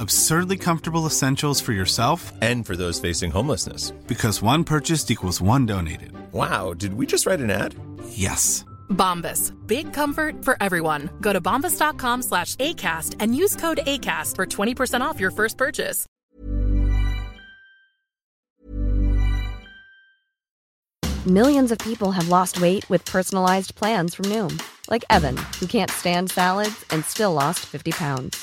Absurdly comfortable essentials for yourself And for those facing homelessness. because one purchased equals one donated. Wow, did we just write an ad? Yes. Bombas. Big comfort for everyone. Go to bombas.com slash ACAST and use code ACAST for 20% off your first purchase. Millions of people have lost weight with personalized plans from Noom, like Evan, who can't stand salads and still lost 50 pounds.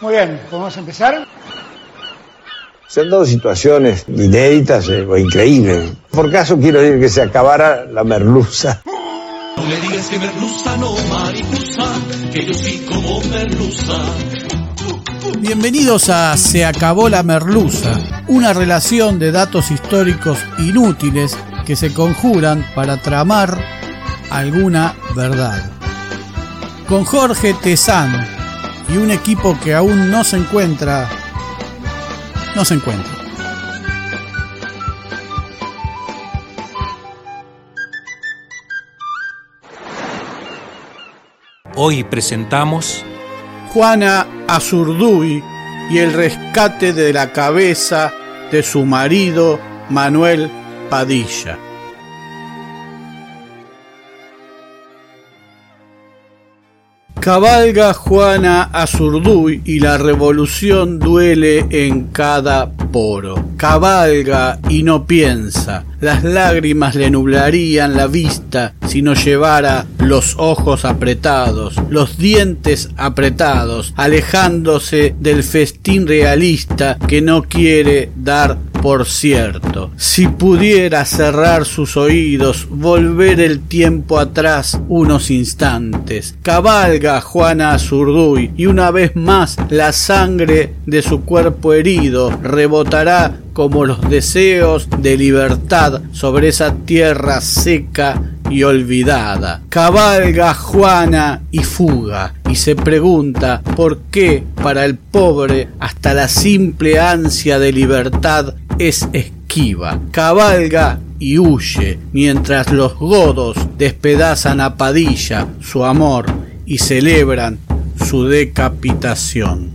Muy bien, ¿podemos empezar? Se han dado situaciones inéditas eh, o increíbles. Por caso quiero decir que se acabara la merluza. No me digas que merluza, no mariposa, que yo sí como merluza. Bienvenidos a Se acabó la merluza, una relación de datos históricos inútiles que se conjuran para tramar alguna verdad. Con Jorge Tezán y un equipo que aún no se encuentra, no se encuentra. Hoy presentamos Juana Azurduy y el rescate de la cabeza de su marido Manuel Padilla. Cabalga Juana Azurduy y la revolución duele en cada poro. Cabalga y no piensa. Las lágrimas le nublarían la vista si no llevara los ojos apretados, los dientes apretados, alejándose del festín realista que no quiere dar por cierto. Si pudiera cerrar sus oídos, volver el tiempo atrás unos instantes, cabalga Juana Azurduy y una vez más la sangre de su cuerpo herido rebotará como los deseos de libertad sobre esa tierra seca y olvidada. Cabalga Juana y fuga y se pregunta por qué para el pobre hasta la simple ansia de libertad es esquiva. Cabalga y huye mientras los godos despedazan a Padilla su amor y celebran su decapitación.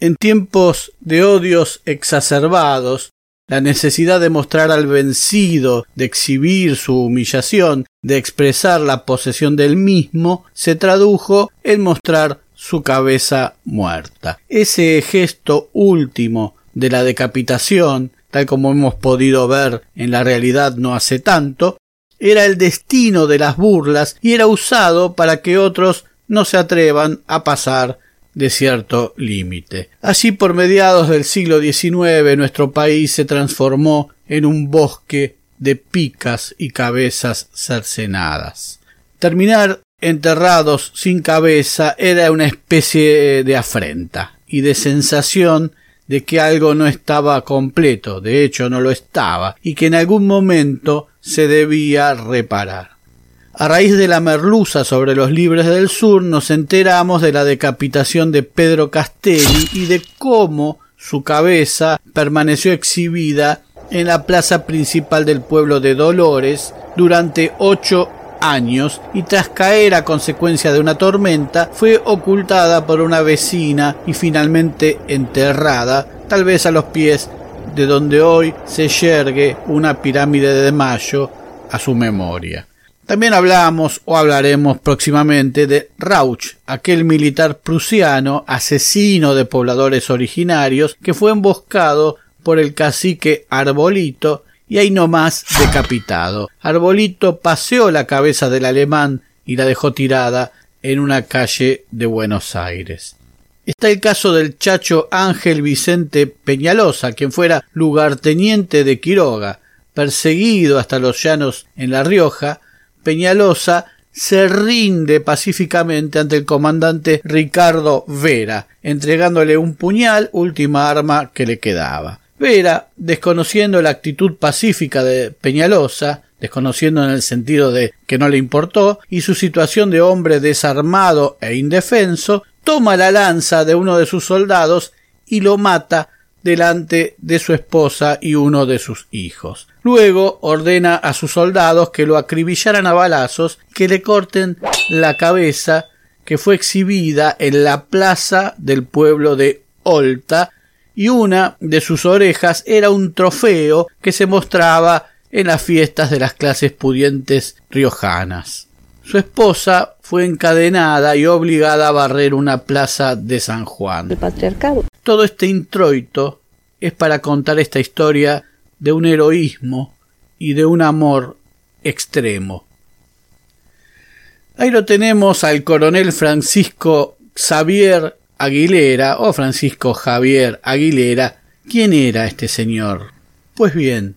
En tiempos de odios exacerbados, la necesidad de mostrar al vencido, de exhibir su humillación, de expresar la posesión del mismo, se tradujo en mostrar su cabeza muerta. Ese gesto último de la decapitación tal como hemos podido ver en la realidad no hace tanto, era el destino de las burlas y era usado para que otros no se atrevan a pasar de cierto límite. Así por mediados del siglo XIX nuestro país se transformó en un bosque de picas y cabezas cercenadas. Terminar enterrados sin cabeza era una especie de afrenta y de sensación de que algo no estaba completo, de hecho no lo estaba, y que en algún momento se debía reparar. A raíz de la merluza sobre los libres del sur nos enteramos de la decapitación de Pedro Castelli y de cómo su cabeza permaneció exhibida en la plaza principal del pueblo de Dolores durante ocho años y tras caer a consecuencia de una tormenta fue ocultada por una vecina y finalmente enterrada, tal vez a los pies de donde hoy se yergue una pirámide de Mayo a su memoria. También hablamos o hablaremos próximamente de Rauch, aquel militar prusiano, asesino de pobladores originarios, que fue emboscado por el cacique Arbolito y ahí nomás decapitado. Arbolito paseó la cabeza del alemán y la dejó tirada en una calle de Buenos Aires. Está el caso del chacho Ángel Vicente Peñalosa, quien fuera lugarteniente de Quiroga, perseguido hasta los llanos en La Rioja, Peñalosa se rinde pacíficamente ante el comandante Ricardo Vera, entregándole un puñal, última arma que le quedaba. Vera, desconociendo la actitud pacífica de Peñalosa, desconociendo en el sentido de que no le importó, y su situación de hombre desarmado e indefenso, toma la lanza de uno de sus soldados y lo mata delante de su esposa y uno de sus hijos. Luego ordena a sus soldados que lo acribillaran a balazos, que le corten la cabeza que fue exhibida en la plaza del pueblo de Olta y una de sus orejas era un trofeo que se mostraba en las fiestas de las clases pudientes riojanas. Su esposa fue encadenada y obligada a barrer una plaza de San Juan. El patriarcado. Todo este introito es para contar esta historia de un heroísmo y de un amor extremo. Ahí lo tenemos al coronel Francisco Xavier Aguilera o Francisco Javier Aguilera. ¿Quién era este señor? Pues bien,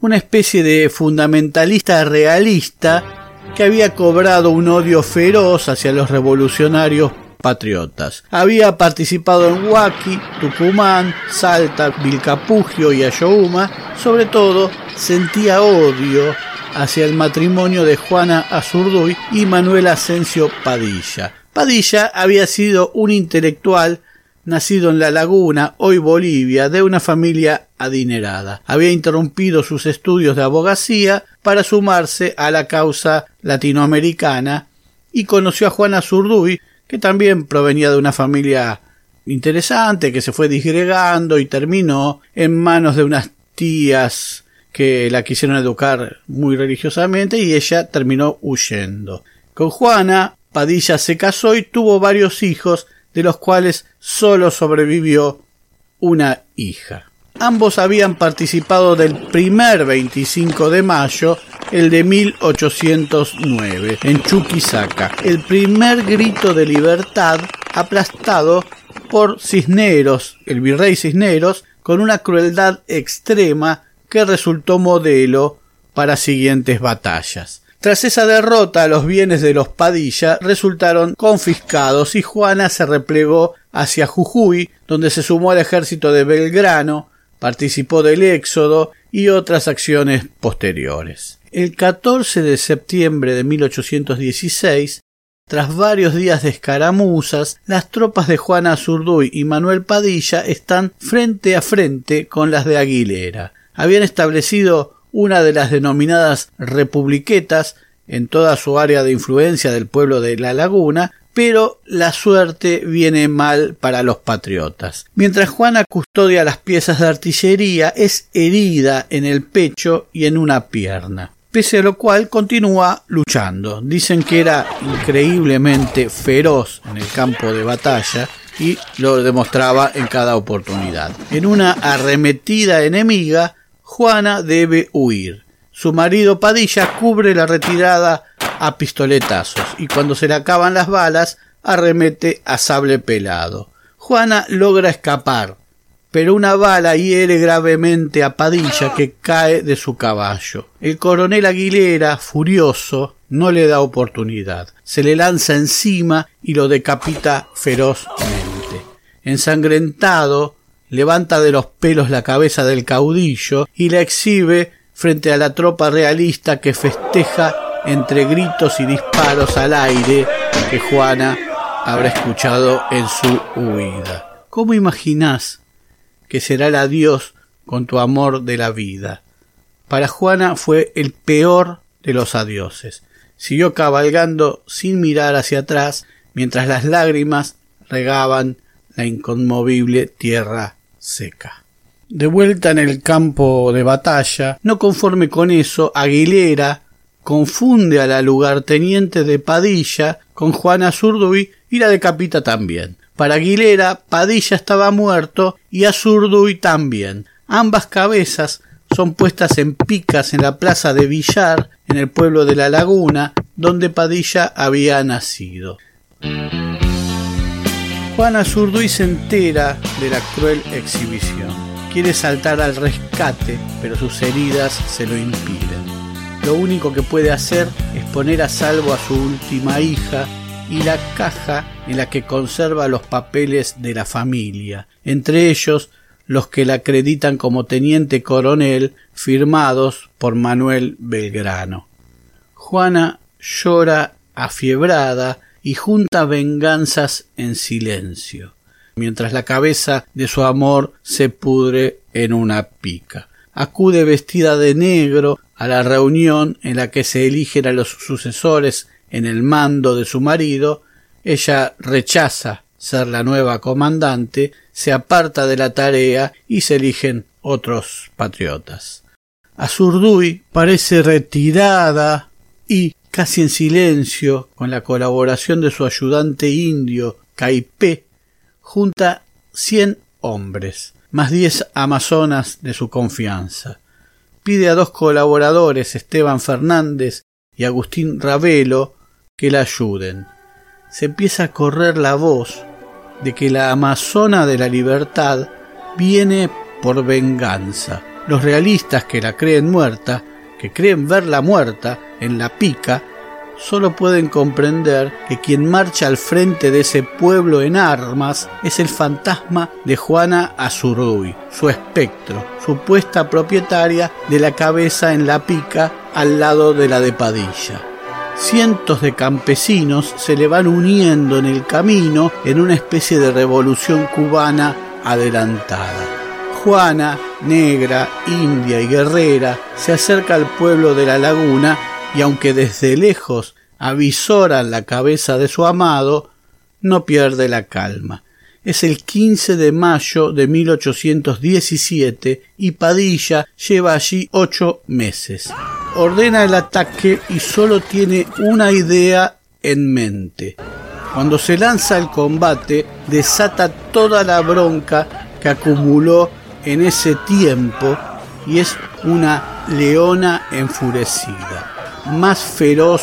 una especie de fundamentalista realista que había cobrado un odio feroz hacia los revolucionarios patriotas. Había participado en Huaki, Tucumán, Salta, Vilcapugio y Ayohuma. Sobre todo, sentía odio hacia el matrimonio de Juana Azurduy y Manuel Asensio Padilla. Padilla había sido un intelectual nacido en La Laguna, hoy Bolivia, de una familia adinerada. Había interrumpido sus estudios de abogacía para sumarse a la causa latinoamericana y conoció a Juana Zurduy, que también provenía de una familia interesante, que se fue disgregando y terminó en manos de unas tías que la quisieron educar muy religiosamente y ella terminó huyendo. Con Juana, Padilla se casó y tuvo varios hijos de los cuales sólo sobrevivió una hija. Ambos habían participado del primer 25 de mayo, el de 1809, en Chuquisaca, el primer grito de libertad aplastado por Cisneros, el virrey Cisneros, con una crueldad extrema que resultó modelo para siguientes batallas. Tras esa derrota, los bienes de los Padilla resultaron confiscados y Juana se replegó hacia Jujuy, donde se sumó al ejército de Belgrano, participó del éxodo y otras acciones posteriores. El 14 de septiembre de 1816, tras varios días de escaramuzas, las tropas de Juana Zurduy y Manuel Padilla están frente a frente con las de Aguilera. Habían establecido una de las denominadas republiquetas en toda su área de influencia del pueblo de La Laguna, pero la suerte viene mal para los patriotas. Mientras Juana custodia las piezas de artillería, es herida en el pecho y en una pierna. Pese a lo cual continúa luchando. Dicen que era increíblemente feroz en el campo de batalla y lo demostraba en cada oportunidad. En una arremetida enemiga, Juana debe huir. Su marido Padilla cubre la retirada a pistoletazos y cuando se le acaban las balas arremete a sable pelado. Juana logra escapar, pero una bala hiere gravemente a Padilla que cae de su caballo. El coronel Aguilera, furioso, no le da oportunidad. Se le lanza encima y lo decapita ferozmente. Ensangrentado, levanta de los pelos la cabeza del caudillo y la exhibe frente a la tropa realista que festeja entre gritos y disparos al aire que Juana habrá escuchado en su huida. ¿Cómo imaginás que será el adiós con tu amor de la vida? Para Juana fue el peor de los adioses. Siguió cabalgando sin mirar hacia atrás mientras las lágrimas regaban la inconmovible tierra seca. De vuelta en el campo de batalla, no conforme con eso, Aguilera confunde a la lugarteniente de Padilla con Juana Zurduy y la decapita también. Para Aguilera, Padilla estaba muerto y a Zurduy también. Ambas cabezas son puestas en picas en la plaza de Villar, en el pueblo de La Laguna, donde Padilla había nacido. Juana Zurduy se entera de la cruel exhibición. Quiere saltar al rescate, pero sus heridas se lo impiden. Lo único que puede hacer es poner a salvo a su última hija y la caja en la que conserva los papeles de la familia, entre ellos los que la acreditan como teniente coronel firmados por Manuel Belgrano. Juana llora afiebrada y junta venganzas en silencio mientras la cabeza de su amor se pudre en una pica. Acude vestida de negro a la reunión en la que se eligen a los sucesores en el mando de su marido, ella rechaza ser la nueva comandante, se aparta de la tarea y se eligen otros patriotas. Azurduy parece retirada y, casi en silencio, con la colaboración de su ayudante indio, Caipé, junta cien hombres, más diez amazonas de su confianza. Pide a dos colaboradores, Esteban Fernández y Agustín Ravelo, que la ayuden. Se empieza a correr la voz de que la amazona de la libertad viene por venganza. Los realistas que la creen muerta, que creen verla muerta en la pica, solo pueden comprender que quien marcha al frente de ese pueblo en armas es el fantasma de Juana Azurduy, su espectro, supuesta propietaria de la cabeza en la pica al lado de la de Padilla. Cientos de campesinos se le van uniendo en el camino en una especie de revolución cubana adelantada. Juana, negra, india y guerrera, se acerca al pueblo de la laguna y aunque desde lejos avisora la cabeza de su amado, no pierde la calma. Es el 15 de mayo de 1817 y Padilla lleva allí ocho meses. Ordena el ataque y solo tiene una idea en mente. Cuando se lanza al combate, desata toda la bronca que acumuló en ese tiempo y es una leona enfurecida más feroz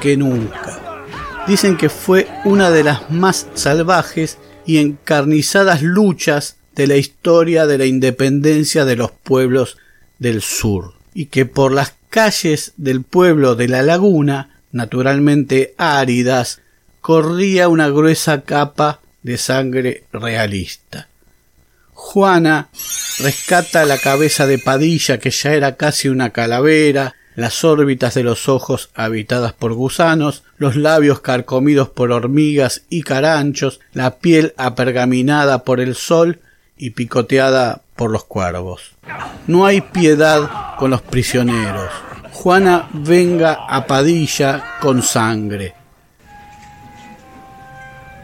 que nunca. Dicen que fue una de las más salvajes y encarnizadas luchas de la historia de la independencia de los pueblos del sur, y que por las calles del pueblo de la laguna, naturalmente áridas, corría una gruesa capa de sangre realista. Juana rescata la cabeza de Padilla, que ya era casi una calavera, las órbitas de los ojos habitadas por gusanos, los labios carcomidos por hormigas y caranchos, la piel apergaminada por el sol y picoteada por los cuervos. No hay piedad con los prisioneros. Juana venga a Padilla con sangre.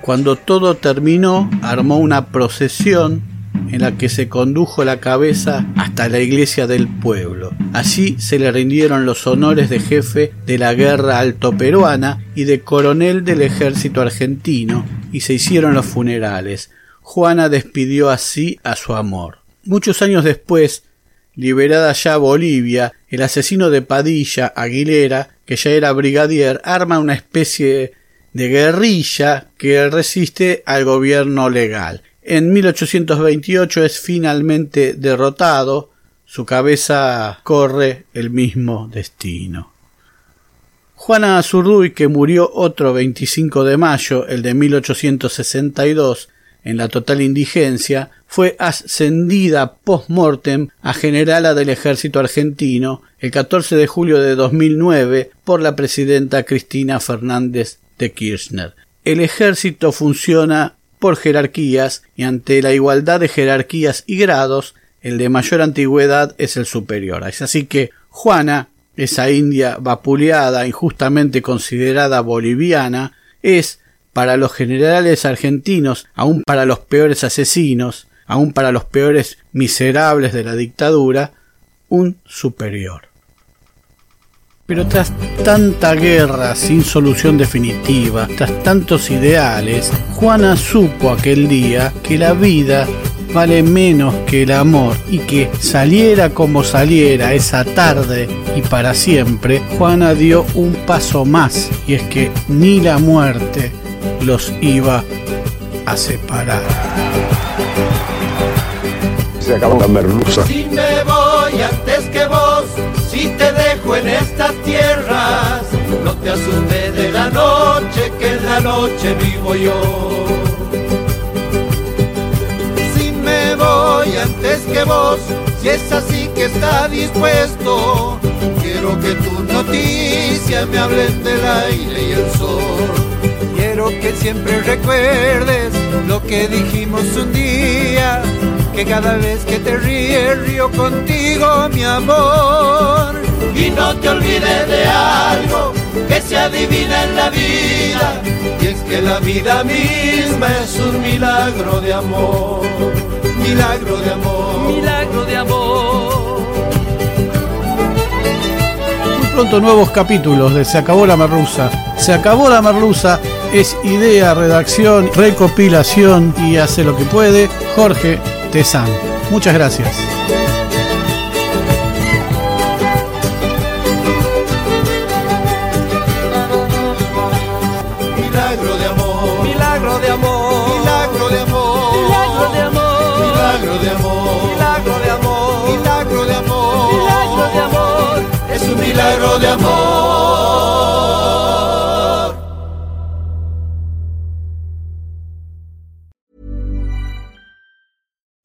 Cuando todo terminó, armó una procesión en la que se condujo la cabeza hasta la iglesia del pueblo. Allí se le rindieron los honores de jefe de la guerra altoperuana y de coronel del ejército argentino, y se hicieron los funerales. Juana despidió así a su amor. Muchos años después, liberada ya Bolivia, el asesino de Padilla, Aguilera, que ya era brigadier, arma una especie de guerrilla que resiste al gobierno legal. En 1828 es finalmente derrotado, su cabeza corre el mismo destino. Juana Azurduy, que murió otro 25 de mayo, el de 1862, en la total indigencia, fue ascendida post-mortem a generala del ejército argentino el 14 de julio de 2009 por la presidenta Cristina Fernández de Kirchner. El ejército funciona por jerarquías y ante la igualdad de jerarquías y grados, el de mayor antigüedad es el superior. Así que Juana, esa india vapuleada, injustamente considerada boliviana, es para los generales argentinos, aun para los peores asesinos, aun para los peores miserables de la dictadura, un superior. Pero tras tanta guerra sin solución definitiva, tras tantos ideales, Juana supo aquel día que la vida vale menos que el amor y que saliera como saliera esa tarde y para siempre, Juana dio un paso más y es que ni la muerte los iba a separar. Se acabó la merluza. Si me voy antes te asustes de la noche, que en la noche vivo yo. Si me voy antes que vos, si es así que está dispuesto, quiero que tus noticias me hablen del aire y el sol. Quiero que siempre recuerdes lo que dijimos un día, que cada vez que te ríes río contigo, mi amor. Y no te olvides de algo que se adivina en la vida, y es que la vida misma es un milagro de amor, milagro de amor, milagro de amor. Muy pronto nuevos capítulos de Se acabó la merluza. Se acabó la merluza es idea, redacción, recopilación y hace lo que puede Jorge Tezán. Muchas gracias. Milagro de amor.